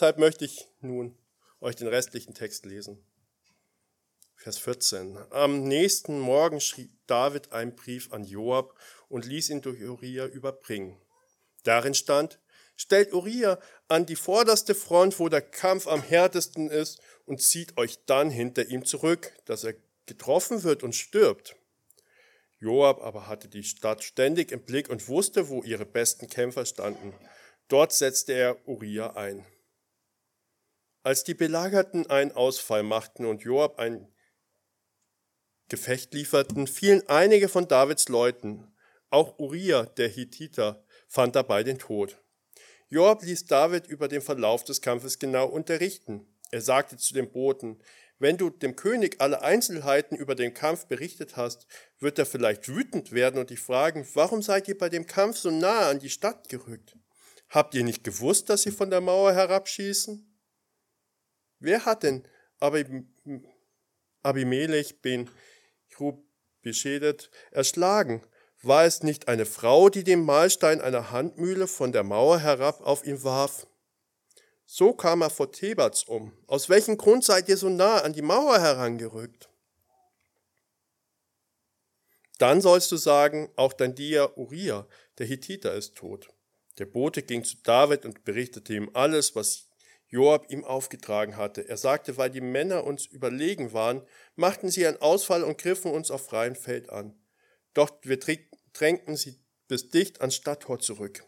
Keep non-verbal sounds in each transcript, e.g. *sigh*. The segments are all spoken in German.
Deshalb möchte ich nun euch den restlichen Text lesen. Vers 14. Am nächsten Morgen schrieb David einen Brief an Joab und ließ ihn durch Uriah überbringen. Darin stand, stellt Uriah an die vorderste Front, wo der Kampf am härtesten ist, und zieht euch dann hinter ihm zurück, dass er getroffen wird und stirbt. Joab aber hatte die Stadt ständig im Blick und wusste, wo ihre besten Kämpfer standen. Dort setzte er Uriah ein. Als die Belagerten einen Ausfall machten und Joab ein Gefecht lieferten, fielen einige von Davids Leuten. Auch Uriah, der Hittiter, fand dabei den Tod. Joab ließ David über den Verlauf des Kampfes genau unterrichten. Er sagte zu dem Boten, wenn du dem König alle Einzelheiten über den Kampf berichtet hast, wird er vielleicht wütend werden und dich fragen, warum seid ihr bei dem Kampf so nahe an die Stadt gerückt? Habt ihr nicht gewusst, dass sie von der Mauer herabschießen? Wer hat denn Abimelech ben Grub beschädet, erschlagen. War es nicht eine Frau, die den Mahlstein einer Handmühle von der Mauer herab auf ihn warf? So kam er vor Thebats um. Aus welchem Grund seid ihr so nah an die Mauer herangerückt? Dann sollst du sagen, auch dein Dia Uriah, der Hittiter, ist tot. Der Bote ging zu David und berichtete ihm alles, was Joab ihm aufgetragen hatte. Er sagte, weil die Männer uns überlegen waren, machten sie einen Ausfall und griffen uns auf freiem Feld an. Doch wir drängten sie bis dicht ans Stadttor zurück.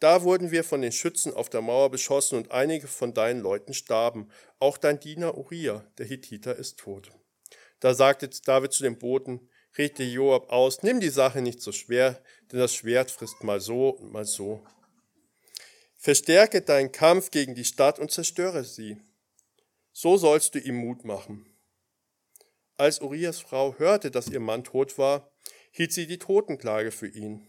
Da wurden wir von den Schützen auf der Mauer beschossen und einige von deinen Leuten starben. Auch dein Diener Uriah, der Hittiter, ist tot. Da sagte David zu dem Boten, redete Joab aus, nimm die Sache nicht so schwer, denn das Schwert frisst mal so und mal so. Verstärke deinen Kampf gegen die Stadt und zerstöre sie. So sollst du ihm Mut machen. Als Urias Frau hörte, dass ihr Mann tot war, hielt sie die Totenklage für ihn.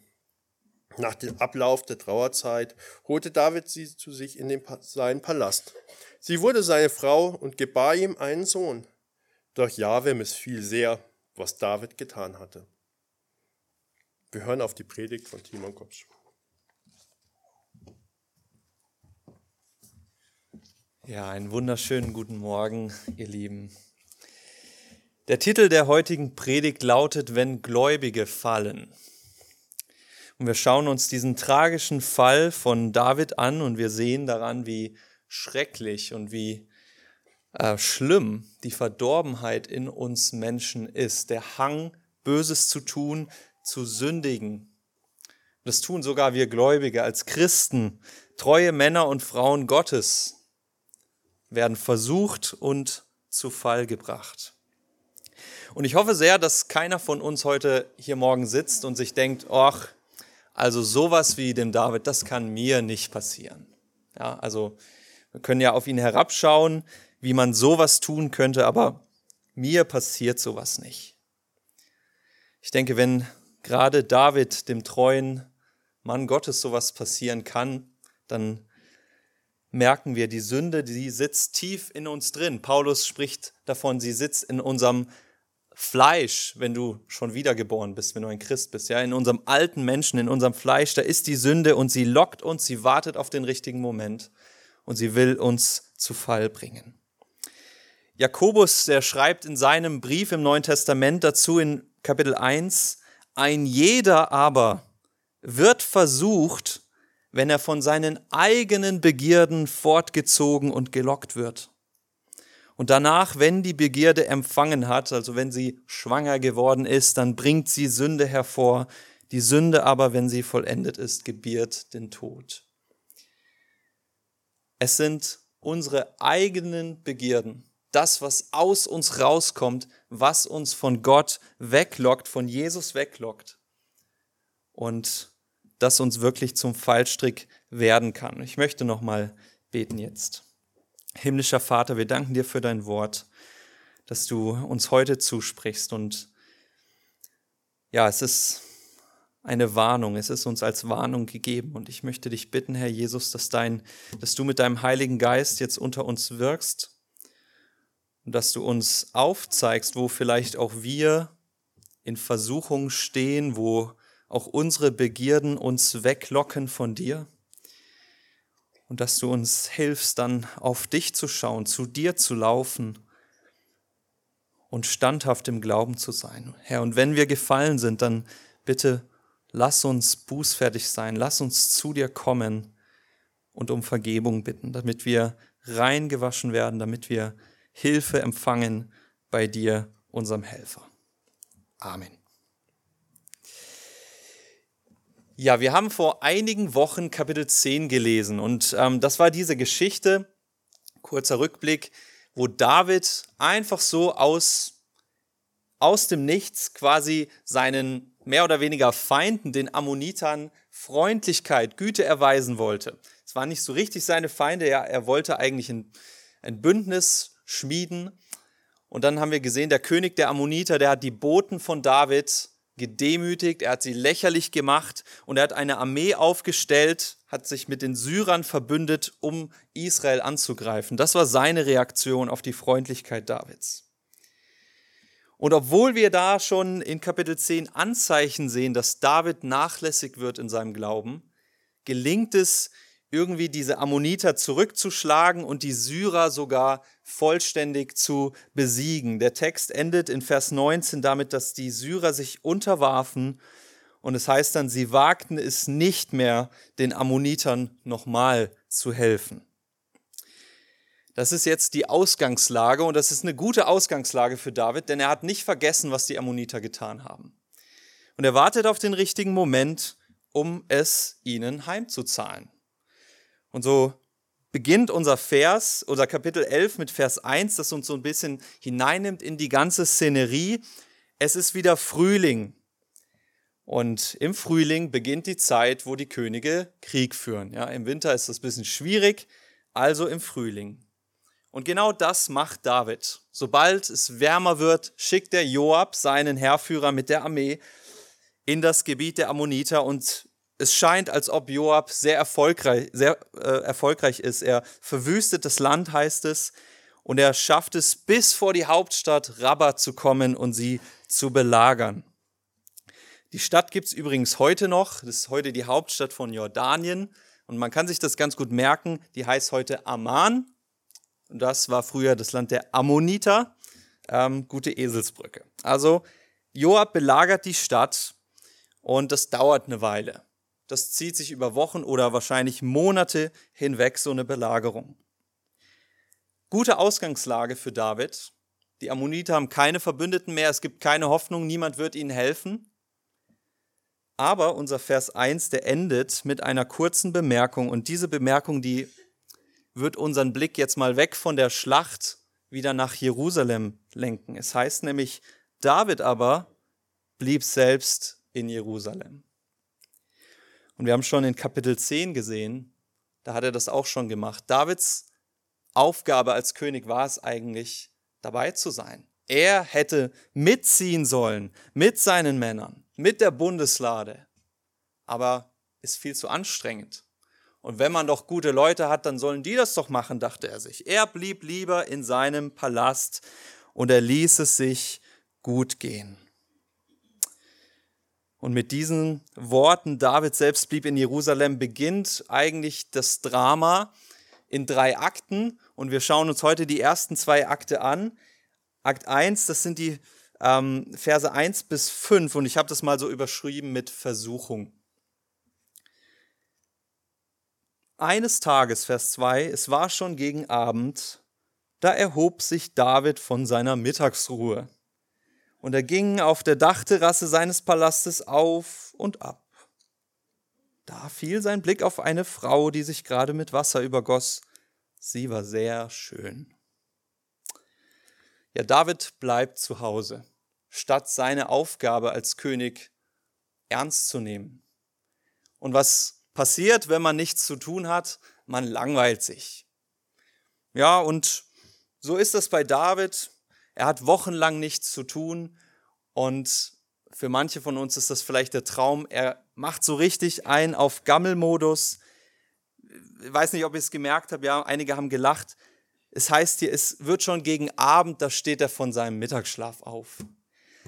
Nach dem Ablauf der Trauerzeit holte David sie zu sich in den, seinen Palast. Sie wurde seine Frau und gebar ihm einen Sohn. Doch Jahwe missfiel sehr, was David getan hatte. Wir hören auf die Predigt von Timon Kopsch. Ja, einen wunderschönen guten Morgen, ihr Lieben. Der Titel der heutigen Predigt lautet Wenn Gläubige fallen. Und wir schauen uns diesen tragischen Fall von David an und wir sehen daran, wie schrecklich und wie äh, schlimm die Verdorbenheit in uns Menschen ist. Der Hang, Böses zu tun, zu sündigen. Das tun sogar wir Gläubige als Christen, treue Männer und Frauen Gottes werden versucht und zu Fall gebracht. Und ich hoffe sehr, dass keiner von uns heute hier morgen sitzt und sich denkt, ach, also sowas wie dem David, das kann mir nicht passieren. Ja, also wir können ja auf ihn herabschauen, wie man sowas tun könnte, aber mir passiert sowas nicht. Ich denke, wenn gerade David, dem treuen Mann Gottes, sowas passieren kann, dann merken wir, die Sünde, die sitzt tief in uns drin. Paulus spricht davon, sie sitzt in unserem Fleisch, wenn du schon wiedergeboren bist, wenn du ein Christ bist, ja, in unserem alten Menschen, in unserem Fleisch, da ist die Sünde und sie lockt uns, sie wartet auf den richtigen Moment und sie will uns zu Fall bringen. Jakobus, der schreibt in seinem Brief im Neuen Testament dazu in Kapitel 1, ein jeder aber wird versucht, wenn er von seinen eigenen Begierden fortgezogen und gelockt wird. Und danach, wenn die Begierde empfangen hat, also wenn sie schwanger geworden ist, dann bringt sie Sünde hervor. Die Sünde aber, wenn sie vollendet ist, gebiert den Tod. Es sind unsere eigenen Begierden, das, was aus uns rauskommt, was uns von Gott weglockt, von Jesus weglockt. Und das uns wirklich zum Fallstrick werden kann. Ich möchte noch mal beten jetzt. Himmlischer Vater, wir danken dir für dein Wort, dass du uns heute zusprichst und ja, es ist eine Warnung, es ist uns als Warnung gegeben und ich möchte dich bitten, Herr Jesus, dass dein dass du mit deinem Heiligen Geist jetzt unter uns wirkst und dass du uns aufzeigst, wo vielleicht auch wir in Versuchung stehen, wo auch unsere Begierden uns weglocken von dir. und dass du uns hilfst, dann auf dich zu schauen, zu dir zu laufen und standhaft im Glauben zu sein. Herr, und wenn wir gefallen sind, dann bitte lass uns bußfertig sein, lass uns zu dir kommen und um Vergebung bitten, damit wir reingewaschen werden, damit wir Hilfe empfangen bei dir, unserem Helfer. Amen. Ja, wir haben vor einigen Wochen Kapitel 10 gelesen und ähm, das war diese Geschichte, kurzer Rückblick, wo David einfach so aus, aus dem Nichts quasi seinen mehr oder weniger Feinden, den Ammonitern, Freundlichkeit, Güte erweisen wollte. Es waren nicht so richtig seine Feinde, ja, er wollte eigentlich ein, ein Bündnis schmieden. Und dann haben wir gesehen, der König der Ammoniter, der hat die Boten von David gedemütigt, er hat sie lächerlich gemacht und er hat eine Armee aufgestellt, hat sich mit den Syrern verbündet, um Israel anzugreifen. Das war seine Reaktion auf die Freundlichkeit Davids. Und obwohl wir da schon in Kapitel 10 Anzeichen sehen, dass David nachlässig wird in seinem Glauben, gelingt es irgendwie diese Ammoniter zurückzuschlagen und die Syrer sogar vollständig zu besiegen. Der Text endet in Vers 19 damit, dass die Syrer sich unterwarfen und es heißt dann, sie wagten es nicht mehr, den Ammonitern nochmal zu helfen. Das ist jetzt die Ausgangslage und das ist eine gute Ausgangslage für David, denn er hat nicht vergessen, was die Ammoniter getan haben. Und er wartet auf den richtigen Moment, um es ihnen heimzuzahlen. Und so beginnt unser Vers, unser Kapitel 11 mit Vers 1, das uns so ein bisschen hineinnimmt in die ganze Szenerie. Es ist wieder Frühling. Und im Frühling beginnt die Zeit, wo die Könige Krieg führen. Ja, Im Winter ist das ein bisschen schwierig, also im Frühling. Und genau das macht David. Sobald es wärmer wird, schickt der Joab seinen Heerführer mit der Armee in das Gebiet der Ammoniter und es scheint, als ob Joab sehr erfolgreich, sehr, äh, erfolgreich ist. Er verwüstet das Land, heißt es, und er schafft es, bis vor die Hauptstadt Rabbah zu kommen und sie zu belagern. Die Stadt gibt es übrigens heute noch. Das ist heute die Hauptstadt von Jordanien. Und man kann sich das ganz gut merken. Die heißt heute Amman und das war früher das Land der Ammoniter. Ähm, gute Eselsbrücke. Also Joab belagert die Stadt und das dauert eine Weile. Das zieht sich über Wochen oder wahrscheinlich Monate hinweg, so eine Belagerung. Gute Ausgangslage für David. Die Ammoniter haben keine Verbündeten mehr, es gibt keine Hoffnung, niemand wird ihnen helfen. Aber unser Vers 1, der endet mit einer kurzen Bemerkung und diese Bemerkung, die wird unseren Blick jetzt mal weg von der Schlacht wieder nach Jerusalem lenken. Es heißt nämlich, David aber blieb selbst in Jerusalem. Und wir haben schon in Kapitel 10 gesehen, da hat er das auch schon gemacht. Davids Aufgabe als König war es eigentlich, dabei zu sein. Er hätte mitziehen sollen mit seinen Männern, mit der Bundeslade. Aber ist viel zu anstrengend. Und wenn man doch gute Leute hat, dann sollen die das doch machen, dachte er sich. Er blieb lieber in seinem Palast und er ließ es sich gut gehen. Und mit diesen Worten, David selbst blieb in Jerusalem, beginnt eigentlich das Drama in drei Akten. Und wir schauen uns heute die ersten zwei Akte an. Akt 1, das sind die ähm, Verse 1 bis 5. Und ich habe das mal so überschrieben mit Versuchung. Eines Tages, Vers 2, es war schon gegen Abend, da erhob sich David von seiner Mittagsruhe. Und er ging auf der Dachterrasse seines Palastes auf und ab. Da fiel sein Blick auf eine Frau, die sich gerade mit Wasser übergoss. Sie war sehr schön. Ja, David bleibt zu Hause, statt seine Aufgabe als König ernst zu nehmen. Und was passiert, wenn man nichts zu tun hat? Man langweilt sich. Ja, und so ist das bei David. Er hat wochenlang nichts zu tun und für manche von uns ist das vielleicht der Traum. Er macht so richtig ein auf Gammelmodus. Ich weiß nicht, ob ihr es gemerkt habt. Ja, einige haben gelacht. Es heißt hier, es wird schon gegen Abend, da steht er von seinem Mittagsschlaf auf.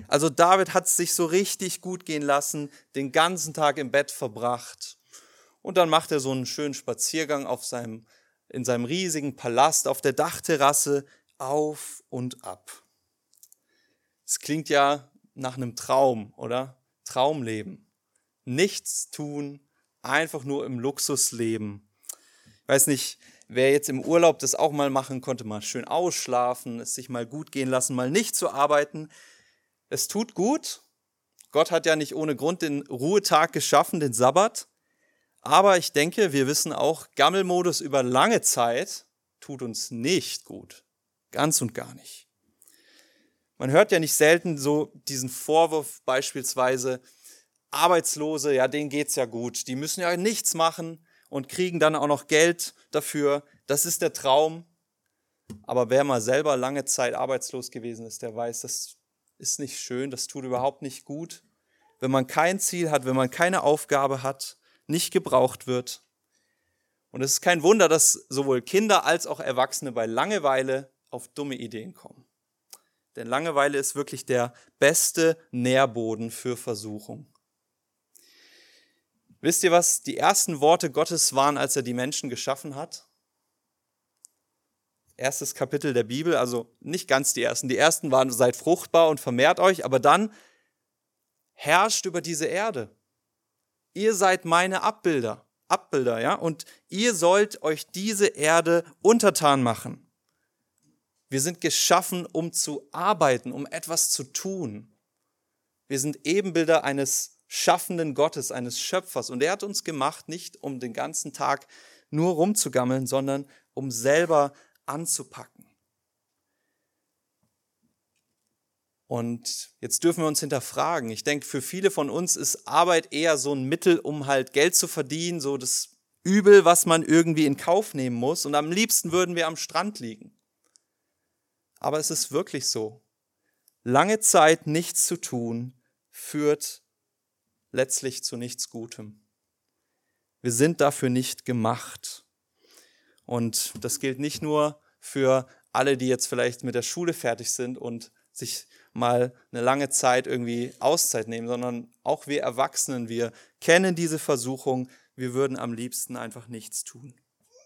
Also David hat es sich so richtig gut gehen lassen, den ganzen Tag im Bett verbracht Und dann macht er so einen schönen Spaziergang auf seinem, in seinem riesigen Palast auf der Dachterrasse auf und ab. Es klingt ja nach einem Traum, oder? Traumleben. Nichts tun, einfach nur im Luxus leben. Ich weiß nicht, wer jetzt im Urlaub das auch mal machen konnte, mal schön ausschlafen, es sich mal gut gehen lassen, mal nicht zu arbeiten. Es tut gut. Gott hat ja nicht ohne Grund den Ruhetag geschaffen, den Sabbat. Aber ich denke, wir wissen auch, Gammelmodus über lange Zeit tut uns nicht gut. Ganz und gar nicht. Man hört ja nicht selten so diesen Vorwurf beispielsweise, Arbeitslose, ja, denen geht's ja gut. Die müssen ja nichts machen und kriegen dann auch noch Geld dafür. Das ist der Traum. Aber wer mal selber lange Zeit arbeitslos gewesen ist, der weiß, das ist nicht schön, das tut überhaupt nicht gut. Wenn man kein Ziel hat, wenn man keine Aufgabe hat, nicht gebraucht wird. Und es ist kein Wunder, dass sowohl Kinder als auch Erwachsene bei Langeweile auf dumme Ideen kommen. Denn Langeweile ist wirklich der beste Nährboden für Versuchung. Wisst ihr, was die ersten Worte Gottes waren, als er die Menschen geschaffen hat? Erstes Kapitel der Bibel, also nicht ganz die ersten. Die ersten waren, seid fruchtbar und vermehrt euch, aber dann herrscht über diese Erde. Ihr seid meine Abbilder, Abbilder, ja, und ihr sollt euch diese Erde untertan machen. Wir sind geschaffen, um zu arbeiten, um etwas zu tun. Wir sind Ebenbilder eines schaffenden Gottes, eines Schöpfers. Und er hat uns gemacht, nicht um den ganzen Tag nur rumzugammeln, sondern um selber anzupacken. Und jetzt dürfen wir uns hinterfragen. Ich denke, für viele von uns ist Arbeit eher so ein Mittel, um halt Geld zu verdienen, so das Übel, was man irgendwie in Kauf nehmen muss. Und am liebsten würden wir am Strand liegen. Aber es ist wirklich so. Lange Zeit nichts zu tun führt letztlich zu nichts Gutem. Wir sind dafür nicht gemacht. Und das gilt nicht nur für alle, die jetzt vielleicht mit der Schule fertig sind und sich mal eine lange Zeit irgendwie Auszeit nehmen, sondern auch wir Erwachsenen, wir kennen diese Versuchung, wir würden am liebsten einfach nichts tun.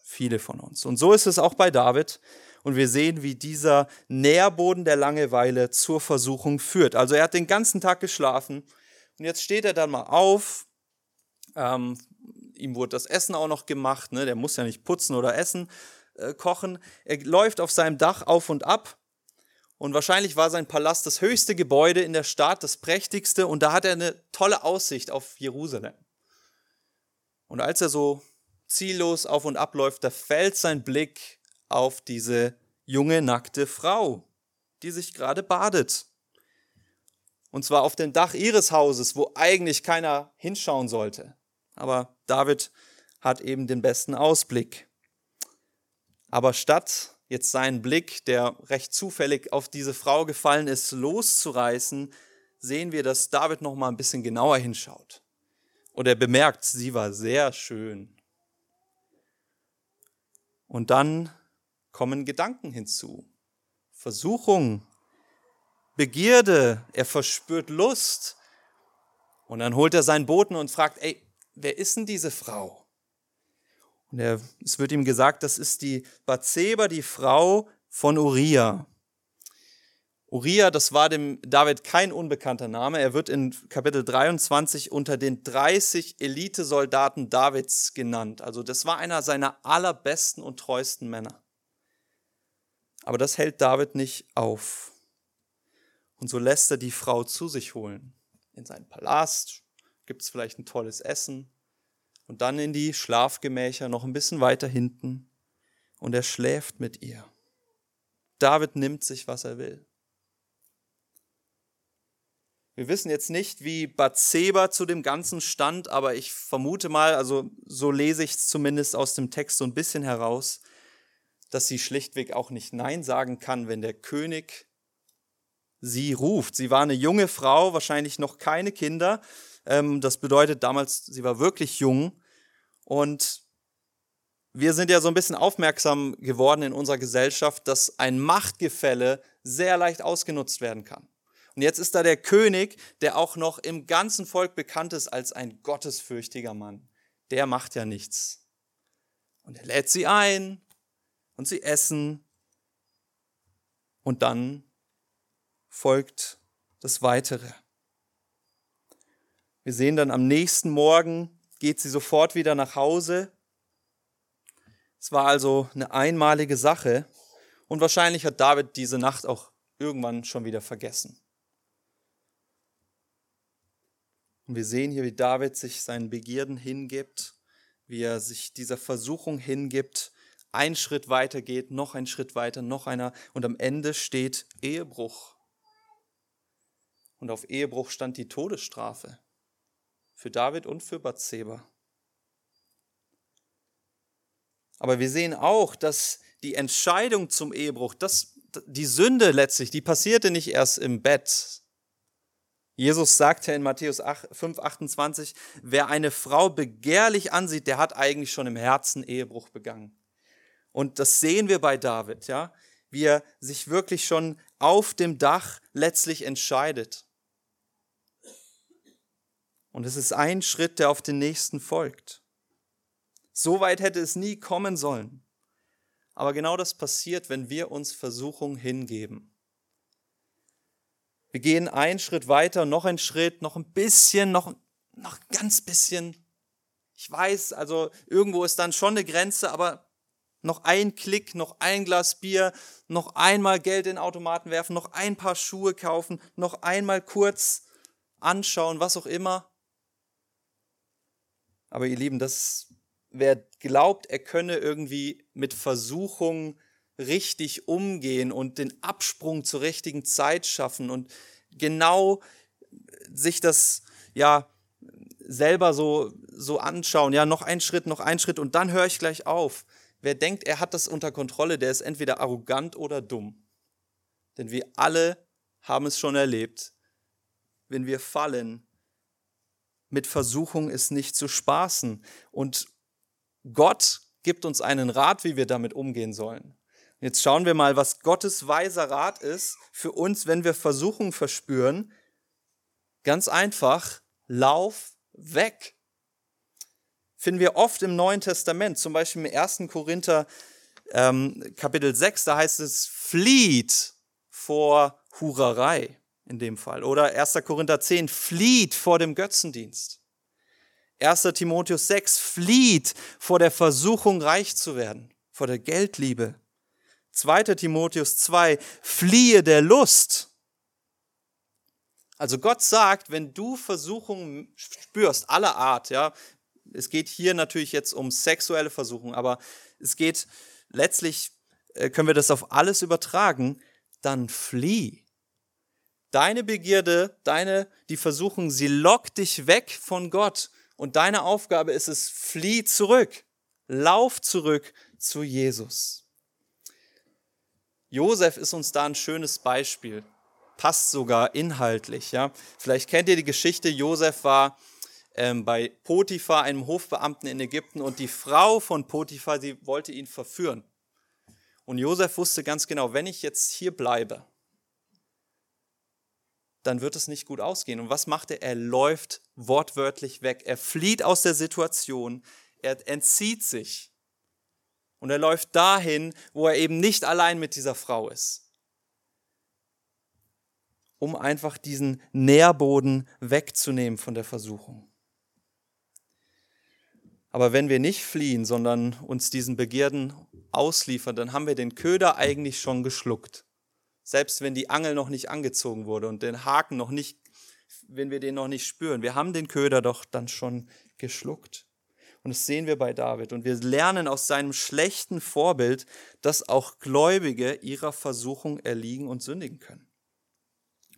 Viele von uns. Und so ist es auch bei David. Und wir sehen, wie dieser Nährboden der Langeweile zur Versuchung führt. Also er hat den ganzen Tag geschlafen und jetzt steht er dann mal auf. Ähm, ihm wurde das Essen auch noch gemacht. Ne? Der muss ja nicht putzen oder essen, äh, kochen. Er läuft auf seinem Dach auf und ab. Und wahrscheinlich war sein Palast das höchste Gebäude in der Stadt, das prächtigste. Und da hat er eine tolle Aussicht auf Jerusalem. Und als er so ziellos auf und ab läuft, da fällt sein Blick auf diese junge, nackte Frau, die sich gerade badet. Und zwar auf dem Dach ihres Hauses, wo eigentlich keiner hinschauen sollte. Aber David hat eben den besten Ausblick. Aber statt jetzt seinen Blick, der recht zufällig auf diese Frau gefallen ist, loszureißen, sehen wir, dass David noch mal ein bisschen genauer hinschaut. Und er bemerkt, sie war sehr schön. Und dann kommen Gedanken hinzu. Versuchung, Begierde, er verspürt Lust. Und dann holt er seinen Boten und fragt, ey, wer ist denn diese Frau? Und er, es wird ihm gesagt, das ist die Bathseba, die Frau von Uriah. Uriah, das war dem David kein unbekannter Name. Er wird in Kapitel 23 unter den 30 Elitesoldaten Davids genannt. Also das war einer seiner allerbesten und treuesten Männer. Aber das hält David nicht auf. Und so lässt er die Frau zu sich holen. In seinen Palast gibt es vielleicht ein tolles Essen. Und dann in die Schlafgemächer noch ein bisschen weiter hinten. Und er schläft mit ihr. David nimmt sich, was er will. Wir wissen jetzt nicht, wie Bathseba zu dem Ganzen stand, aber ich vermute mal, also so lese ich es zumindest aus dem Text so ein bisschen heraus, dass sie schlichtweg auch nicht Nein sagen kann, wenn der König sie ruft. Sie war eine junge Frau, wahrscheinlich noch keine Kinder. Ähm, das bedeutet damals, sie war wirklich jung. Und wir sind ja so ein bisschen aufmerksam geworden in unserer Gesellschaft, dass ein Machtgefälle sehr leicht ausgenutzt werden kann. Und jetzt ist da der König, der auch noch im ganzen Volk bekannt ist als ein gottesfürchtiger Mann, der macht ja nichts. Und er lädt sie ein und sie essen und dann folgt das Weitere. Wir sehen dann am nächsten Morgen geht sie sofort wieder nach Hause. Es war also eine einmalige Sache und wahrscheinlich hat David diese Nacht auch irgendwann schon wieder vergessen. Und wir sehen hier, wie David sich seinen Begierden hingibt, wie er sich dieser Versuchung hingibt, einen Schritt weiter geht, noch einen Schritt weiter, noch einer und am Ende steht Ehebruch. Und auf Ehebruch stand die Todesstrafe für David und für Bathseba. Aber wir sehen auch, dass die Entscheidung zum Ehebruch, das, die Sünde letztlich, die passierte nicht erst im Bett. Jesus sagte in Matthäus 5, 28, wer eine Frau begehrlich ansieht, der hat eigentlich schon im Herzen Ehebruch begangen. Und das sehen wir bei David, ja, wie er sich wirklich schon auf dem Dach letztlich entscheidet. Und es ist ein Schritt, der auf den nächsten folgt. So weit hätte es nie kommen sollen. Aber genau das passiert, wenn wir uns Versuchung hingeben. Wir gehen einen Schritt weiter, noch einen Schritt, noch ein bisschen, noch, noch ganz bisschen. Ich weiß, also irgendwo ist dann schon eine Grenze, aber noch ein Klick, noch ein Glas Bier, noch einmal Geld in den Automaten werfen, noch ein paar Schuhe kaufen, noch einmal kurz anschauen, was auch immer. Aber ihr Lieben, das wer glaubt, er könne irgendwie mit Versuchung richtig umgehen und den Absprung zur richtigen Zeit schaffen und genau sich das ja selber so so anschauen, ja, noch ein Schritt, noch ein Schritt und dann höre ich gleich auf. Wer denkt, er hat das unter Kontrolle, der ist entweder arrogant oder dumm. Denn wir alle haben es schon erlebt. Wenn wir fallen, mit Versuchung ist nicht zu spaßen. Und Gott gibt uns einen Rat, wie wir damit umgehen sollen. Jetzt schauen wir mal, was Gottes weiser Rat ist für uns, wenn wir Versuchung verspüren. Ganz einfach, lauf weg. Finden wir oft im Neuen Testament, zum Beispiel im 1. Korinther ähm, Kapitel 6, da heißt es, flieht vor Hurerei in dem Fall. Oder 1. Korinther 10, flieht vor dem Götzendienst. 1. Timotheus 6 flieht vor der Versuchung, reich zu werden, vor der Geldliebe. 2. Timotheus 2 fliehe der Lust. Also Gott sagt, wenn du Versuchungen spürst, aller Art, ja, es geht hier natürlich jetzt um sexuelle Versuchung, aber es geht letztlich, äh, können wir das auf alles übertragen, dann flieh. Deine Begierde, deine, die Versuchung, sie lockt dich weg von Gott und deine Aufgabe ist es, flieh zurück, lauf zurück zu Jesus. Josef ist uns da ein schönes Beispiel, passt sogar inhaltlich. Ja? Vielleicht kennt ihr die Geschichte, Josef war ähm, bei Potiphar, einem Hofbeamten in Ägypten, und die Frau von Potiphar, sie wollte ihn verführen. Und Josef wusste ganz genau, wenn ich jetzt hier bleibe, dann wird es nicht gut ausgehen. Und was macht er? Er läuft wortwörtlich weg. Er flieht aus der Situation. Er entzieht sich. Und er läuft dahin, wo er eben nicht allein mit dieser Frau ist. Um einfach diesen Nährboden wegzunehmen von der Versuchung. Aber wenn wir nicht fliehen, sondern uns diesen Begierden ausliefern, dann haben wir den Köder eigentlich schon geschluckt. Selbst wenn die Angel noch nicht angezogen wurde und den Haken noch nicht, wenn wir den noch nicht spüren. Wir haben den Köder doch dann schon geschluckt. Und das sehen wir bei David. Und wir lernen aus seinem schlechten Vorbild, dass auch Gläubige ihrer Versuchung erliegen und sündigen können.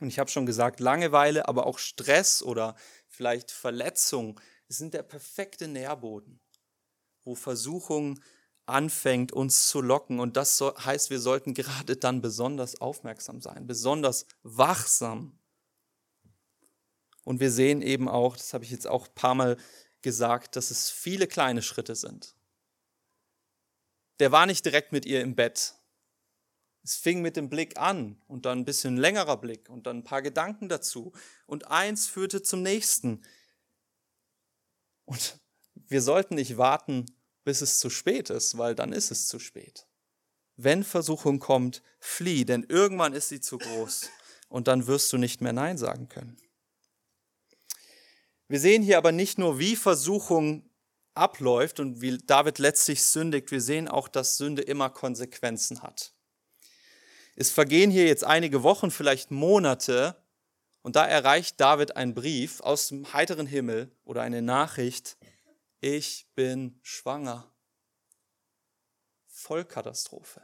Und ich habe schon gesagt, Langeweile, aber auch Stress oder vielleicht Verletzung sind der perfekte Nährboden, wo Versuchung anfängt, uns zu locken. Und das heißt, wir sollten gerade dann besonders aufmerksam sein, besonders wachsam. Und wir sehen eben auch, das habe ich jetzt auch ein paar Mal gesagt, dass es viele kleine Schritte sind. Der war nicht direkt mit ihr im Bett. Es fing mit dem Blick an und dann ein bisschen längerer Blick und dann ein paar Gedanken dazu. Und eins führte zum nächsten. Und wir sollten nicht warten, bis es zu spät ist, weil dann ist es zu spät. Wenn Versuchung kommt, flieh, denn irgendwann ist sie zu groß und dann wirst du nicht mehr Nein sagen können. Wir sehen hier aber nicht nur, wie Versuchung abläuft und wie David letztlich sündigt, wir sehen auch, dass Sünde immer Konsequenzen hat. Es vergehen hier jetzt einige Wochen, vielleicht Monate, und da erreicht David ein Brief aus dem heiteren Himmel oder eine Nachricht, ich bin schwanger. Vollkatastrophe.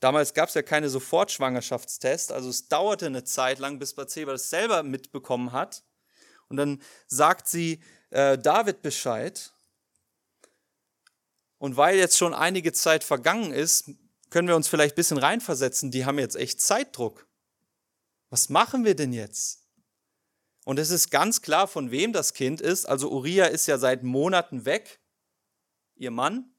Damals gab es ja keine Sofortschwangerschaftstests, also es dauerte eine Zeit lang, bis Bathseba das selber mitbekommen hat. Und dann sagt sie äh, David Bescheid. Und weil jetzt schon einige Zeit vergangen ist, können wir uns vielleicht ein bisschen reinversetzen. Die haben jetzt echt Zeitdruck. Was machen wir denn jetzt? Und es ist ganz klar, von wem das Kind ist. Also Uriah ist ja seit Monaten weg, ihr Mann.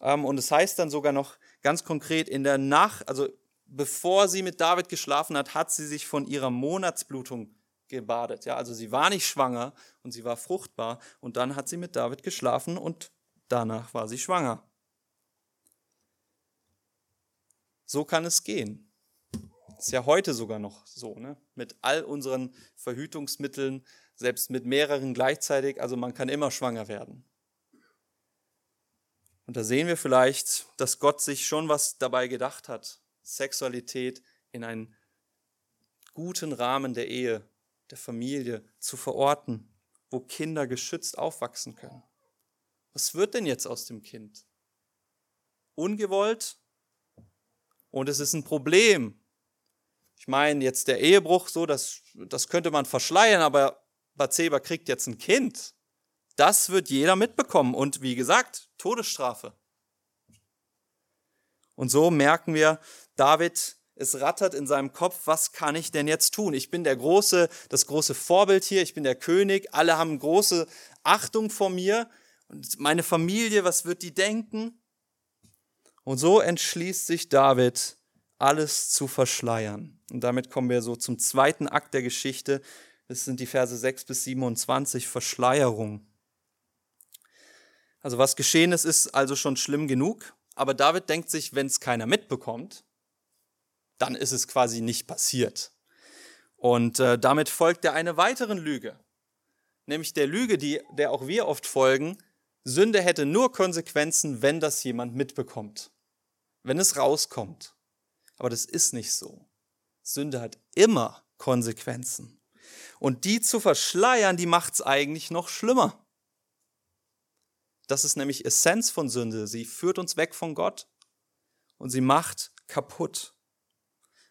Ähm, und es heißt dann sogar noch ganz konkret, in der Nacht, also bevor sie mit David geschlafen hat, hat sie sich von ihrer Monatsblutung gebadet. Ja, also sie war nicht schwanger und sie war fruchtbar. Und dann hat sie mit David geschlafen und danach war sie schwanger. So kann es gehen. Ist ja heute sogar noch so, ne? Mit all unseren Verhütungsmitteln, selbst mit mehreren gleichzeitig, also man kann immer schwanger werden. Und da sehen wir vielleicht, dass Gott sich schon was dabei gedacht hat, Sexualität in einen guten Rahmen der Ehe, der Familie zu verorten, wo Kinder geschützt aufwachsen können. Was wird denn jetzt aus dem Kind? Ungewollt? Und es ist ein Problem, ich meine, jetzt der Ehebruch, so, das, das könnte man verschleiern, aber Bathseba kriegt jetzt ein Kind. Das wird jeder mitbekommen. Und wie gesagt, Todesstrafe. Und so merken wir, David, es rattert in seinem Kopf, was kann ich denn jetzt tun? Ich bin der große, das große Vorbild hier, ich bin der König, alle haben große Achtung vor mir. Und meine Familie, was wird die denken? Und so entschließt sich David, alles zu verschleiern. Und damit kommen wir so zum zweiten Akt der Geschichte. Das sind die Verse 6 bis 27, Verschleierung. Also was geschehen ist, ist also schon schlimm genug. Aber David denkt sich, wenn es keiner mitbekommt, dann ist es quasi nicht passiert. Und äh, damit folgt er eine weiteren Lüge. Nämlich der Lüge, die, der auch wir oft folgen, Sünde hätte nur Konsequenzen, wenn das jemand mitbekommt. Wenn es rauskommt. Aber das ist nicht so. Sünde hat immer Konsequenzen. Und die zu verschleiern, die macht es eigentlich noch schlimmer. Das ist nämlich Essenz von Sünde. Sie führt uns weg von Gott und sie macht kaputt.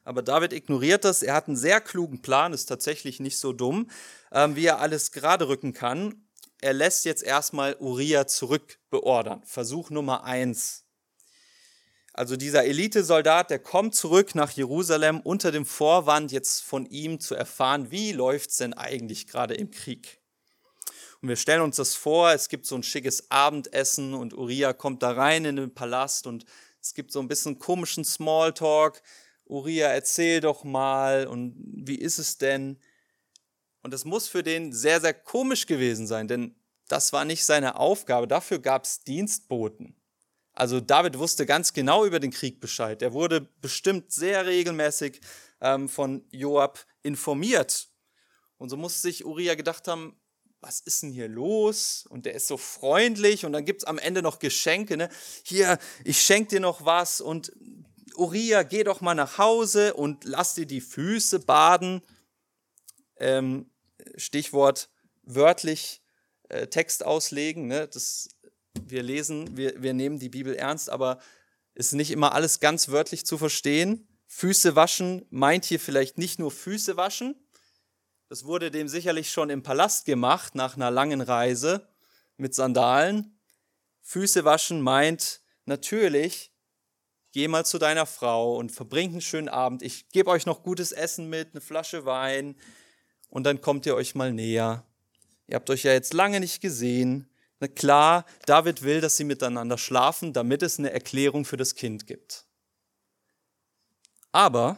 Aber David ignoriert das. Er hat einen sehr klugen Plan, ist tatsächlich nicht so dumm, ähm, wie er alles gerade rücken kann. Er lässt jetzt erstmal Uriah zurückbeordern. Versuch Nummer eins. Also dieser Elitesoldat, der kommt zurück nach Jerusalem unter dem Vorwand, jetzt von ihm zu erfahren, wie läuft's denn eigentlich gerade im Krieg. Und wir stellen uns das vor, es gibt so ein schickes Abendessen und Uriah kommt da rein in den Palast und es gibt so ein bisschen komischen Smalltalk. Uriah, erzähl doch mal und wie ist es denn? Und das muss für den sehr, sehr komisch gewesen sein, denn das war nicht seine Aufgabe. Dafür gab es Dienstboten. Also David wusste ganz genau über den Krieg Bescheid. Er wurde bestimmt sehr regelmäßig ähm, von Joab informiert. Und so muss sich Uriah gedacht haben, was ist denn hier los? Und der ist so freundlich und dann gibt es am Ende noch Geschenke. Ne? Hier, ich schenke dir noch was und Uriah, geh doch mal nach Hause und lass dir die Füße baden. Ähm, Stichwort wörtlich äh, Text auslegen. Ne? Das wir lesen, wir, wir nehmen die Bibel ernst, aber ist nicht immer alles ganz wörtlich zu verstehen. Füße waschen meint hier vielleicht nicht nur Füße waschen. Das wurde dem sicherlich schon im Palast gemacht nach einer langen Reise mit Sandalen. Füße waschen meint natürlich, geh mal zu deiner Frau und verbringt einen schönen Abend. Ich gebe euch noch gutes Essen mit, eine Flasche Wein und dann kommt ihr euch mal näher. Ihr habt euch ja jetzt lange nicht gesehen. Klar, David will, dass sie miteinander schlafen, damit es eine Erklärung für das Kind gibt. Aber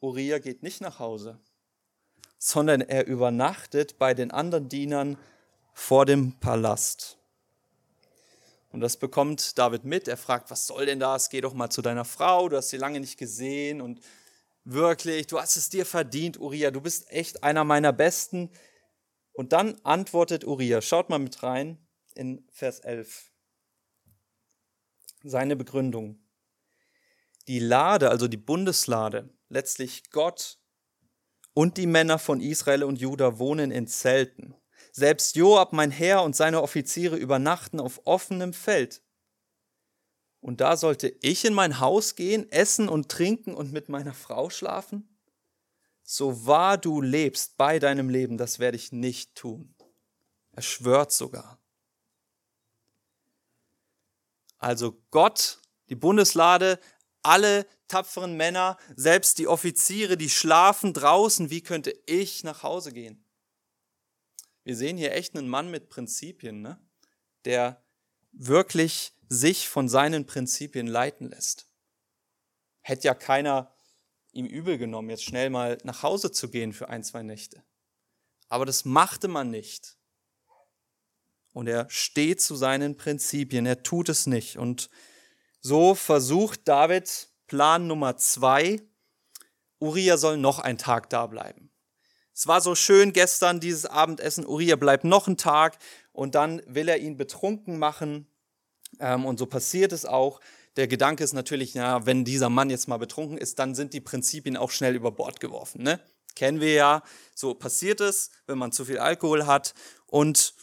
Uriah geht nicht nach Hause, sondern er übernachtet bei den anderen Dienern vor dem Palast. Und das bekommt David mit. Er fragt, was soll denn das? Geh doch mal zu deiner Frau, du hast sie lange nicht gesehen und wirklich, du hast es dir verdient, Uriah, du bist echt einer meiner Besten. Und dann antwortet Uriah, schaut mal mit rein in Vers 11. Seine Begründung. Die Lade, also die Bundeslade, letztlich Gott und die Männer von Israel und Juda wohnen in Zelten. Selbst Joab, mein Herr und seine Offiziere übernachten auf offenem Feld. Und da sollte ich in mein Haus gehen, essen und trinken und mit meiner Frau schlafen? So wahr du lebst bei deinem Leben, das werde ich nicht tun. Er schwört sogar. Also Gott, die Bundeslade, alle tapferen Männer, selbst die Offiziere, die schlafen draußen, wie könnte ich nach Hause gehen? Wir sehen hier echt einen Mann mit Prinzipien, ne? der wirklich sich von seinen Prinzipien leiten lässt. Hätte ja keiner ihm übel genommen, jetzt schnell mal nach Hause zu gehen für ein, zwei Nächte. Aber das machte man nicht. Und er steht zu seinen Prinzipien, er tut es nicht. Und so versucht David Plan Nummer zwei, Uriah soll noch einen Tag da bleiben. Es war so schön gestern, dieses Abendessen. Uriah bleibt noch einen Tag und dann will er ihn betrunken machen. Ähm, und so passiert es auch. Der Gedanke ist natürlich, ja, wenn dieser Mann jetzt mal betrunken ist, dann sind die Prinzipien auch schnell über Bord geworfen. Ne? Kennen wir ja. So passiert es, wenn man zu viel Alkohol hat. Und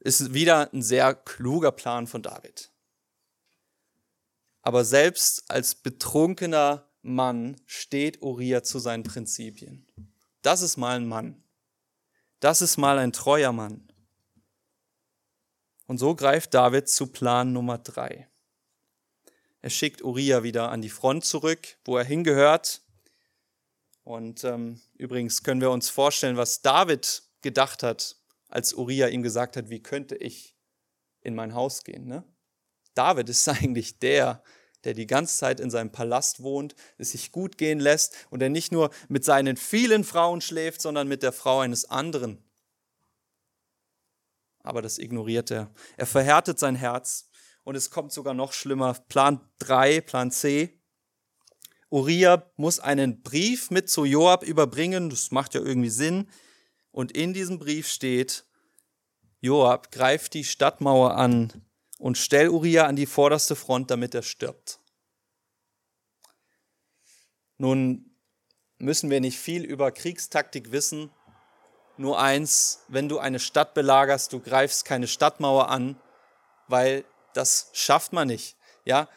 ist wieder ein sehr kluger Plan von David. Aber selbst als betrunkener Mann steht Uriah zu seinen Prinzipien. Das ist mal ein Mann. Das ist mal ein treuer Mann. Und so greift David zu Plan Nummer drei. Er schickt Uriah wieder an die Front zurück, wo er hingehört. Und ähm, übrigens können wir uns vorstellen, was David gedacht hat, als Uriah ihm gesagt hat, wie könnte ich in mein Haus gehen. Ne? David ist *laughs* eigentlich der, der die ganze Zeit in seinem Palast wohnt, es sich gut gehen lässt und der nicht nur mit seinen vielen Frauen schläft, sondern mit der Frau eines anderen. Aber das ignoriert er. Er verhärtet sein Herz und es kommt sogar noch schlimmer. Plan 3, Plan C. Uriah muss einen Brief mit zu Joab überbringen, das macht ja irgendwie Sinn. Und in diesem Brief steht, Joab, greif die Stadtmauer an und stell Uriah an die vorderste Front, damit er stirbt. Nun müssen wir nicht viel über Kriegstaktik wissen. Nur eins, wenn du eine Stadt belagerst, du greifst keine Stadtmauer an, weil das schafft man nicht. Ja,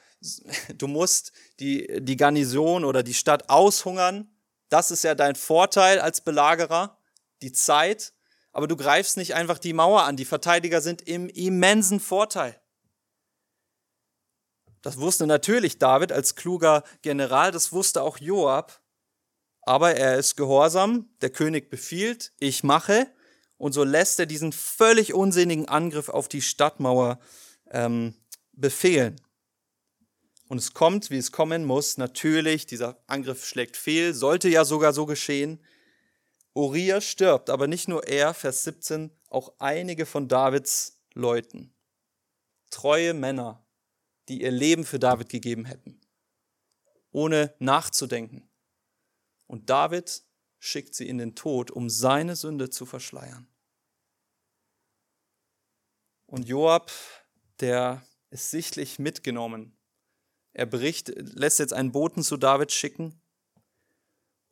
du musst die, die Garnison oder die Stadt aushungern. Das ist ja dein Vorteil als Belagerer, die Zeit. Aber du greifst nicht einfach die Mauer an. Die Verteidiger sind im immensen Vorteil. Das wusste natürlich David als kluger General, das wusste auch Joab. Aber er ist gehorsam, der König befiehlt, ich mache. Und so lässt er diesen völlig unsinnigen Angriff auf die Stadtmauer ähm, befehlen. Und es kommt, wie es kommen muss. Natürlich, dieser Angriff schlägt fehl, sollte ja sogar so geschehen. Uriah stirbt, aber nicht nur er, Vers 17, auch einige von Davids Leuten. Treue Männer, die ihr Leben für David gegeben hätten, ohne nachzudenken. Und David schickt sie in den Tod, um seine Sünde zu verschleiern. Und Joab, der ist sichtlich mitgenommen. Er berichtet, lässt jetzt einen Boten zu David schicken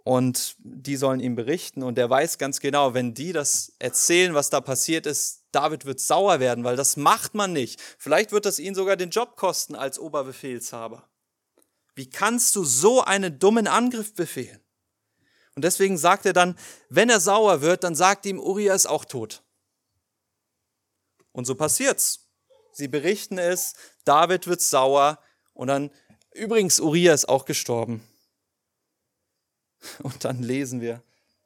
und die sollen ihm berichten und er weiß ganz genau, wenn die das erzählen, was da passiert ist, David wird sauer werden, weil das macht man nicht. Vielleicht wird das ihn sogar den Job kosten als Oberbefehlshaber. Wie kannst du so einen dummen Angriff befehlen? Und deswegen sagt er dann, wenn er sauer wird, dann sagt ihm, Uriah ist auch tot. Und so passiert's. Sie berichten es, David wird sauer und dann, übrigens, Uriah ist auch gestorben. *laughs* Und dann lesen wir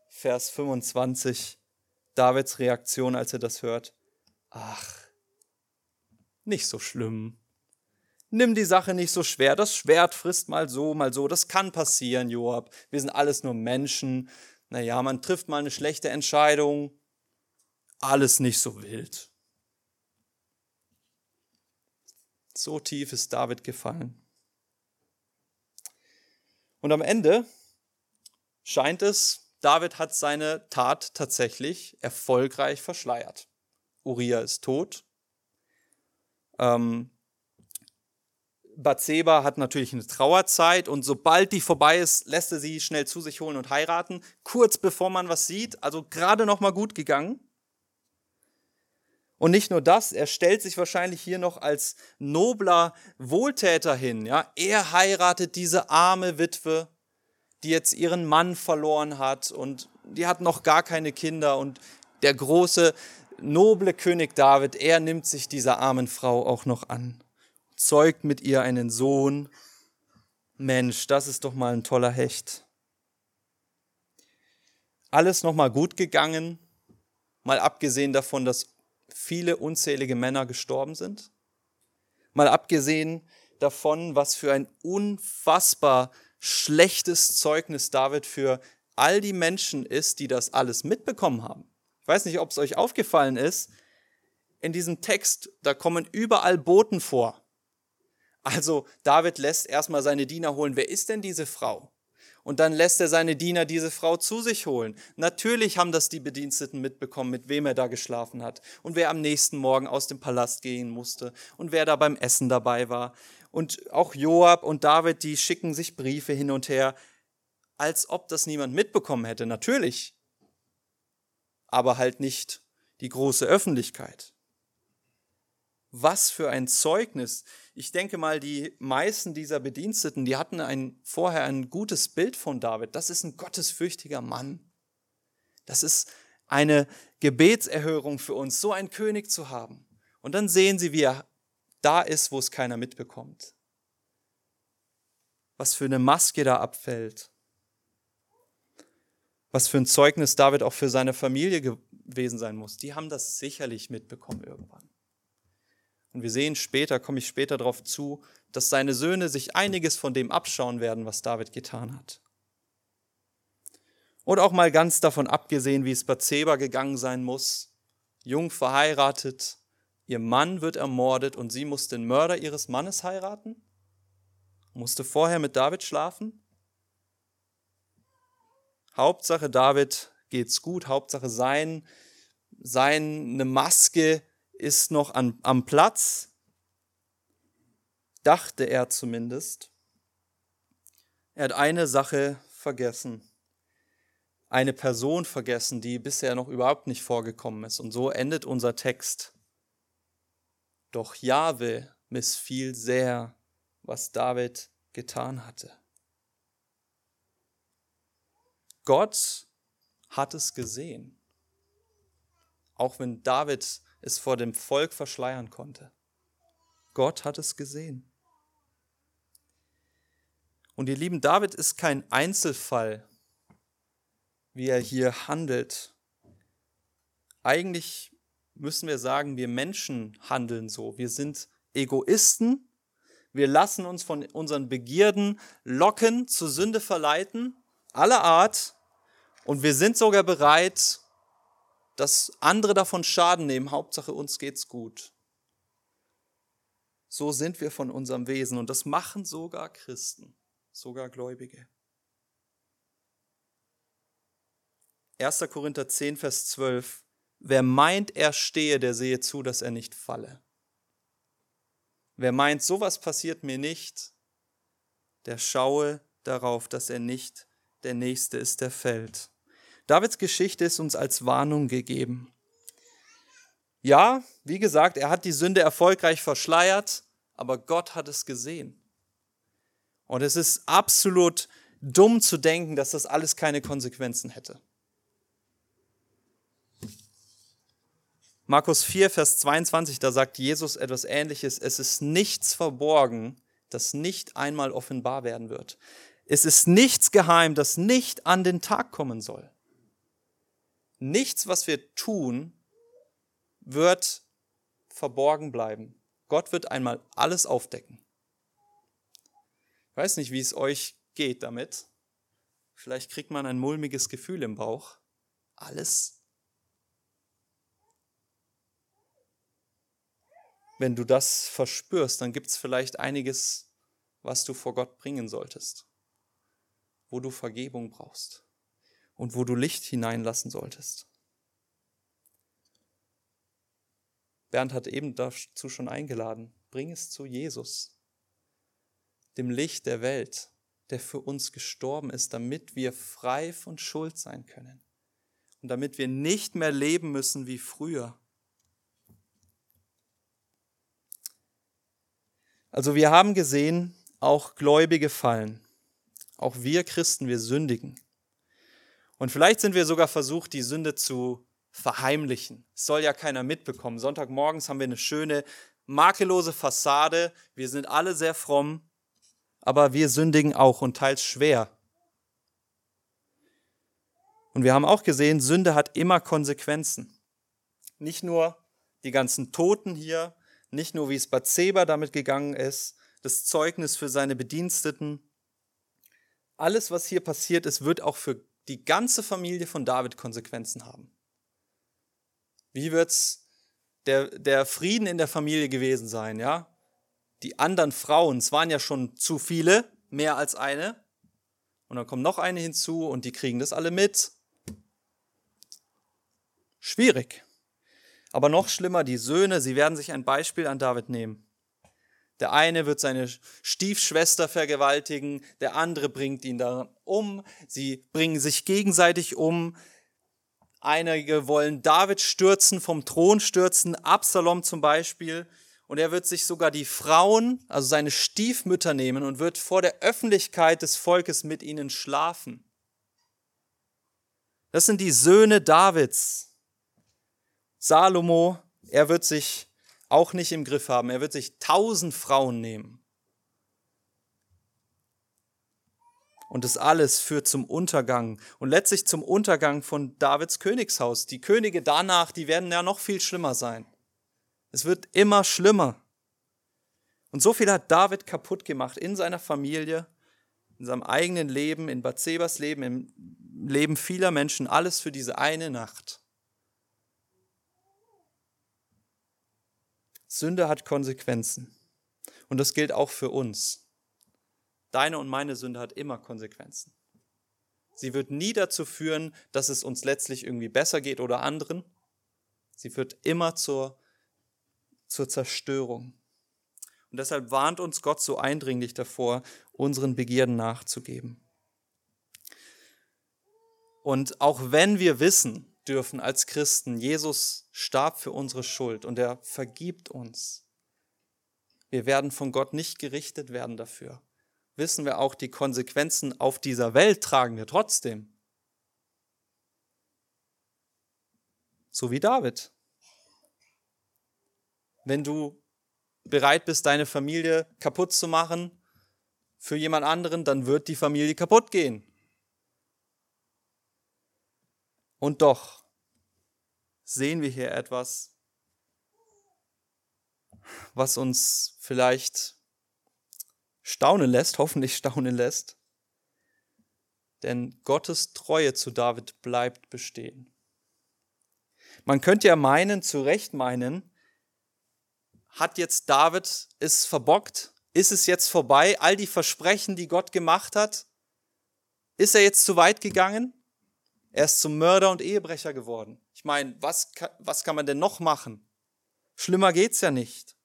Vers 25, Davids Reaktion, als er das hört. Ach, nicht so schlimm. Nimm die Sache nicht so schwer. Das Schwert frisst mal so, mal so. Das kann passieren, Joab. Wir sind alles nur Menschen. Naja, man trifft mal eine schlechte Entscheidung. Alles nicht so wild. So tief ist David gefallen. Und am Ende scheint es, David hat seine Tat tatsächlich erfolgreich verschleiert. Uriah ist tot. Ähm, Bathseba hat natürlich eine Trauerzeit und sobald die vorbei ist, lässt er sie schnell zu sich holen und heiraten, kurz bevor man was sieht, also gerade noch mal gut gegangen. Und nicht nur das, er stellt sich wahrscheinlich hier noch als nobler Wohltäter hin, ja? Er heiratet diese arme Witwe, die jetzt ihren Mann verloren hat und die hat noch gar keine Kinder und der große noble König David, er nimmt sich dieser armen Frau auch noch an zeugt mit ihr einen Sohn. Mensch, das ist doch mal ein toller Hecht. Alles nochmal gut gegangen, mal abgesehen davon, dass viele unzählige Männer gestorben sind, mal abgesehen davon, was für ein unfassbar schlechtes Zeugnis David für all die Menschen ist, die das alles mitbekommen haben. Ich weiß nicht, ob es euch aufgefallen ist, in diesem Text, da kommen überall Boten vor. Also David lässt erstmal seine Diener holen. Wer ist denn diese Frau? Und dann lässt er seine Diener diese Frau zu sich holen. Natürlich haben das die Bediensteten mitbekommen, mit wem er da geschlafen hat und wer am nächsten Morgen aus dem Palast gehen musste und wer da beim Essen dabei war. Und auch Joab und David, die schicken sich Briefe hin und her, als ob das niemand mitbekommen hätte. Natürlich. Aber halt nicht die große Öffentlichkeit. Was für ein Zeugnis. Ich denke mal, die meisten dieser Bediensteten, die hatten ein, vorher ein gutes Bild von David. Das ist ein gottesfürchtiger Mann. Das ist eine Gebetserhörung für uns, so einen König zu haben. Und dann sehen sie, wie er da ist, wo es keiner mitbekommt. Was für eine Maske da abfällt. Was für ein Zeugnis David auch für seine Familie gewesen sein muss. Die haben das sicherlich mitbekommen irgendwann. Und wir sehen später, komme ich später darauf zu, dass seine Söhne sich einiges von dem abschauen werden, was David getan hat. Und auch mal ganz davon abgesehen, wie es Bathseba gegangen sein muss, jung verheiratet, ihr Mann wird ermordet und sie muss den Mörder ihres Mannes heiraten, musste vorher mit David schlafen. Hauptsache David geht's gut, Hauptsache sein, seine Maske ist noch an, am Platz, dachte er zumindest. Er hat eine Sache vergessen, eine Person vergessen, die bisher noch überhaupt nicht vorgekommen ist. Und so endet unser Text. Doch Jahwe missfiel sehr, was David getan hatte. Gott hat es gesehen. Auch wenn David es vor dem Volk verschleiern konnte. Gott hat es gesehen. Und ihr lieben, David ist kein Einzelfall, wie er hier handelt. Eigentlich müssen wir sagen, wir Menschen handeln so. Wir sind Egoisten. Wir lassen uns von unseren Begierden locken, zur Sünde verleiten, aller Art. Und wir sind sogar bereit, dass andere davon Schaden nehmen, Hauptsache uns geht's gut. So sind wir von unserem Wesen und das machen sogar Christen, sogar Gläubige. 1. Korinther 10, Vers 12. Wer meint, er stehe, der sehe zu, dass er nicht falle. Wer meint, sowas passiert mir nicht, der schaue darauf, dass er nicht der Nächste ist, der fällt. Davids Geschichte ist uns als Warnung gegeben. Ja, wie gesagt, er hat die Sünde erfolgreich verschleiert, aber Gott hat es gesehen. Und es ist absolut dumm zu denken, dass das alles keine Konsequenzen hätte. Markus 4, Vers 22, da sagt Jesus etwas Ähnliches. Es ist nichts verborgen, das nicht einmal offenbar werden wird. Es ist nichts geheim, das nicht an den Tag kommen soll. Nichts, was wir tun, wird verborgen bleiben. Gott wird einmal alles aufdecken. Ich weiß nicht, wie es euch geht damit. Vielleicht kriegt man ein mulmiges Gefühl im Bauch. Alles. Wenn du das verspürst, dann gibt es vielleicht einiges, was du vor Gott bringen solltest, wo du Vergebung brauchst und wo du Licht hineinlassen solltest. Bernd hat eben dazu schon eingeladen. Bring es zu Jesus, dem Licht der Welt, der für uns gestorben ist, damit wir frei von Schuld sein können und damit wir nicht mehr leben müssen wie früher. Also wir haben gesehen, auch Gläubige fallen. Auch wir Christen, wir sündigen. Und vielleicht sind wir sogar versucht, die Sünde zu verheimlichen. Es soll ja keiner mitbekommen. Sonntagmorgens haben wir eine schöne, makellose Fassade. Wir sind alle sehr fromm, aber wir sündigen auch und teils schwer. Und wir haben auch gesehen, Sünde hat immer Konsequenzen. Nicht nur die ganzen Toten hier, nicht nur wie es Bathseba damit gegangen ist, das Zeugnis für seine Bediensteten. Alles, was hier passiert ist, wird auch für die ganze Familie von David Konsequenzen haben. Wie wird's der, der Frieden in der Familie gewesen sein, ja? Die anderen Frauen, es waren ja schon zu viele, mehr als eine. Und dann kommt noch eine hinzu und die kriegen das alle mit. Schwierig. Aber noch schlimmer, die Söhne, sie werden sich ein Beispiel an David nehmen. Der eine wird seine Stiefschwester vergewaltigen, der andere bringt ihn dann um, sie bringen sich gegenseitig um, Einige wollen David stürzen, vom Thron stürzen, Absalom zum Beispiel. Und er wird sich sogar die Frauen, also seine Stiefmütter nehmen und wird vor der Öffentlichkeit des Volkes mit ihnen schlafen. Das sind die Söhne Davids. Salomo, er wird sich auch nicht im Griff haben. Er wird sich tausend Frauen nehmen. Und das alles führt zum Untergang und letztlich zum Untergang von Davids Königshaus. Die Könige danach, die werden ja noch viel schlimmer sein. Es wird immer schlimmer. Und so viel hat David kaputt gemacht in seiner Familie, in seinem eigenen Leben, in Bathsebas Leben, im Leben vieler Menschen, alles für diese eine Nacht. Sünde hat Konsequenzen. Und das gilt auch für uns. Deine und meine Sünde hat immer Konsequenzen. Sie wird nie dazu führen, dass es uns letztlich irgendwie besser geht oder anderen. Sie führt immer zur, zur Zerstörung. Und deshalb warnt uns Gott so eindringlich davor, unseren Begierden nachzugeben. Und auch wenn wir wissen dürfen als Christen, Jesus starb für unsere Schuld und er vergibt uns, wir werden von Gott nicht gerichtet werden dafür wissen wir auch, die Konsequenzen auf dieser Welt tragen wir trotzdem. So wie David. Wenn du bereit bist, deine Familie kaputt zu machen für jemand anderen, dann wird die Familie kaputt gehen. Und doch sehen wir hier etwas, was uns vielleicht staunen lässt, hoffentlich staunen lässt. Denn Gottes Treue zu David bleibt bestehen. Man könnte ja meinen, zu Recht meinen, hat jetzt David es verbockt? Ist es jetzt vorbei? All die Versprechen, die Gott gemacht hat? Ist er jetzt zu weit gegangen? Er ist zum Mörder und Ehebrecher geworden. Ich meine, was, was kann man denn noch machen? Schlimmer geht's ja nicht.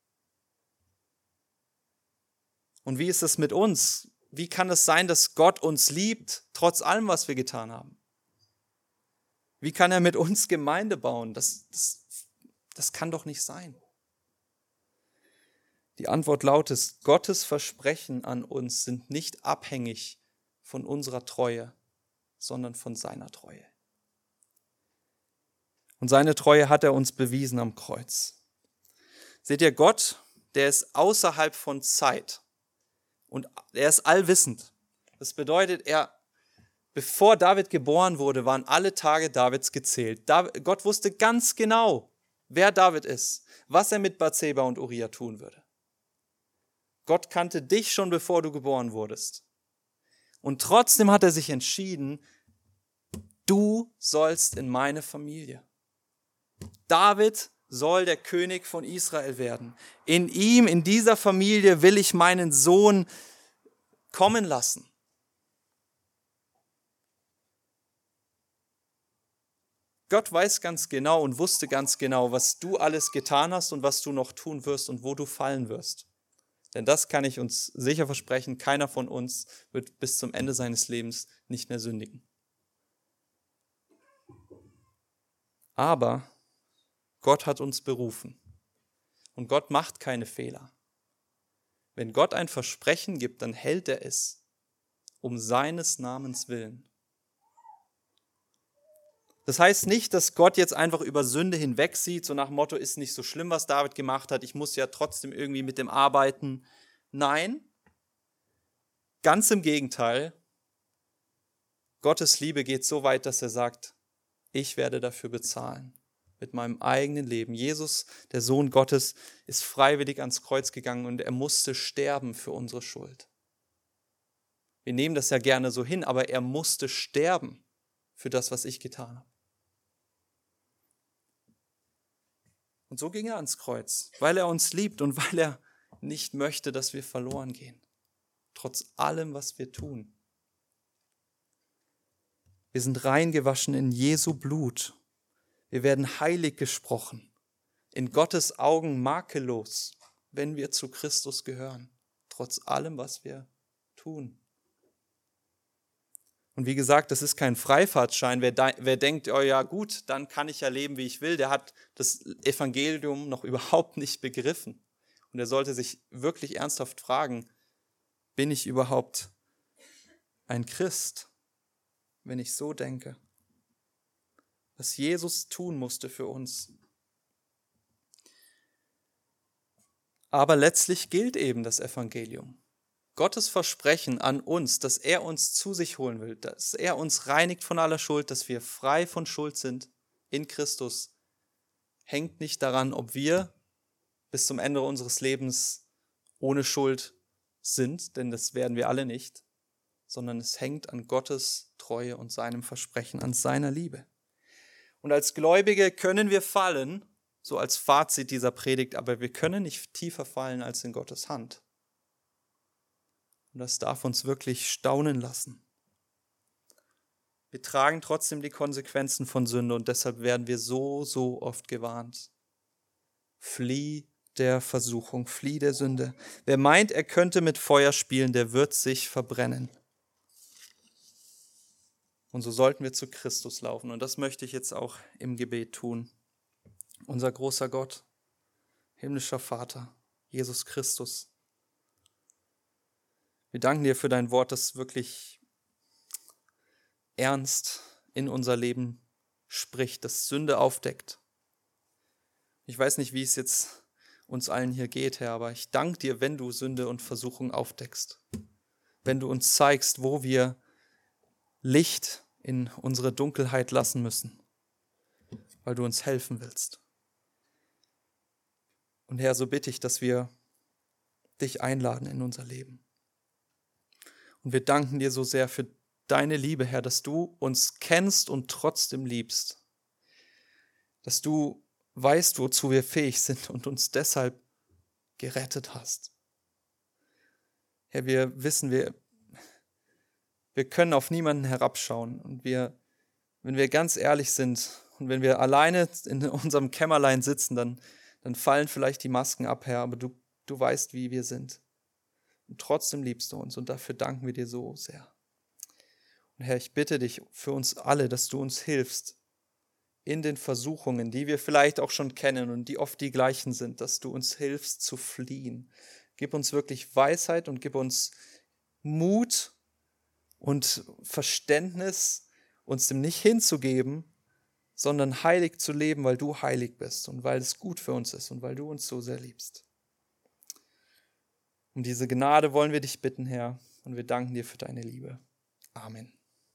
Und wie ist es mit uns? Wie kann es sein, dass Gott uns liebt, trotz allem, was wir getan haben? Wie kann er mit uns Gemeinde bauen? Das, das, das kann doch nicht sein. Die Antwort lautet, Gottes Versprechen an uns sind nicht abhängig von unserer Treue, sondern von seiner Treue. Und seine Treue hat er uns bewiesen am Kreuz. Seht ihr, Gott, der ist außerhalb von Zeit. Und er ist allwissend. Das bedeutet, er, bevor David geboren wurde, waren alle Tage Davids gezählt. Gott wusste ganz genau, wer David ist, was er mit Bathseba und Uriah tun würde. Gott kannte dich schon, bevor du geboren wurdest. Und trotzdem hat er sich entschieden, du sollst in meine Familie. David soll der König von Israel werden. In ihm, in dieser Familie will ich meinen Sohn kommen lassen. Gott weiß ganz genau und wusste ganz genau, was du alles getan hast und was du noch tun wirst und wo du fallen wirst. Denn das kann ich uns sicher versprechen, keiner von uns wird bis zum Ende seines Lebens nicht mehr sündigen. Aber Gott hat uns berufen und Gott macht keine Fehler. Wenn Gott ein Versprechen gibt, dann hält er es um seines Namens willen. Das heißt nicht, dass Gott jetzt einfach über Sünde hinwegsieht, so nach Motto, ist nicht so schlimm, was David gemacht hat, ich muss ja trotzdem irgendwie mit dem arbeiten. Nein, ganz im Gegenteil. Gottes Liebe geht so weit, dass er sagt, ich werde dafür bezahlen mit meinem eigenen Leben. Jesus, der Sohn Gottes, ist freiwillig ans Kreuz gegangen und er musste sterben für unsere Schuld. Wir nehmen das ja gerne so hin, aber er musste sterben für das, was ich getan habe. Und so ging er ans Kreuz, weil er uns liebt und *laughs* weil er nicht möchte, dass wir verloren gehen. Trotz allem, was wir tun. Wir sind reingewaschen in Jesu Blut. Wir werden heilig gesprochen. In Gottes Augen makellos, wenn wir zu Christus gehören. Trotz allem, was wir tun. Und wie gesagt, das ist kein Freifahrtschein. Wer, wer denkt, oh ja gut, dann kann ich ja leben, wie ich will, der hat das Evangelium noch *laughs* überhaupt nicht begriffen. Und er sollte sich wirklich ernsthaft fragen, bin ich überhaupt ein Christ, wenn ich so denke? Was Jesus tun musste für uns. Aber letztlich gilt eben das Evangelium. Gottes Versprechen an uns, dass er uns zu sich holen will, dass er uns reinigt von aller Schuld, dass wir frei von Schuld sind in Christus, hängt nicht daran, ob wir bis zum Ende unseres Lebens ohne Schuld sind, denn das werden wir alle nicht, sondern es hängt an Gottes Treue und seinem Versprechen, an seiner Liebe. Und als Gläubige können wir fallen, so als Fazit dieser Predigt, aber wir können nicht tiefer fallen als in Gottes Hand. Und das darf uns wirklich staunen lassen. Wir tragen trotzdem die Konsequenzen von Sünde und deshalb werden wir so, so oft gewarnt. Flieh der Versuchung, flieh der Sünde. Wer meint, er könnte mit Feuer spielen, der wird sich verbrennen. Und so sollten wir zu Christus laufen. Und das möchte ich jetzt auch im Gebet tun. Unser großer Gott, himmlischer Vater, Jesus Christus, wir danken dir für dein Wort, das wirklich ernst in unser Leben spricht, das Sünde aufdeckt. Ich weiß nicht, wie es jetzt uns allen hier geht, Herr, aber ich danke dir, wenn du Sünde und Versuchung aufdeckst. Wenn du uns zeigst, wo wir Licht in unsere Dunkelheit lassen müssen, weil du uns helfen willst. Und Herr, so bitte ich, dass wir dich einladen in unser Leben. Und wir danken dir so sehr für deine Liebe, Herr, dass du uns kennst und trotzdem liebst. Dass du weißt, wozu wir fähig sind und uns deshalb gerettet hast. Herr, wir wissen, wir, wir können auf niemanden herabschauen. Und wir, wenn wir ganz ehrlich sind und wenn wir alleine in unserem Kämmerlein sitzen, dann, dann fallen vielleicht die Masken ab, Herr, aber du, du weißt, wie wir sind. Und trotzdem liebst du uns und dafür danken wir dir so sehr. Und Herr, ich bitte dich für uns alle, dass du uns hilfst in den Versuchungen, die wir vielleicht auch schon kennen und die oft die gleichen sind, dass du uns hilfst zu fliehen. Gib uns wirklich Weisheit und gib uns Mut und Verständnis, uns dem nicht hinzugeben, sondern heilig zu leben, weil du heilig bist und weil es gut für uns ist und weil du uns so sehr liebst. Um diese Gnade wollen wir dich bitten, Herr, und wir danken dir für deine Liebe. Amen.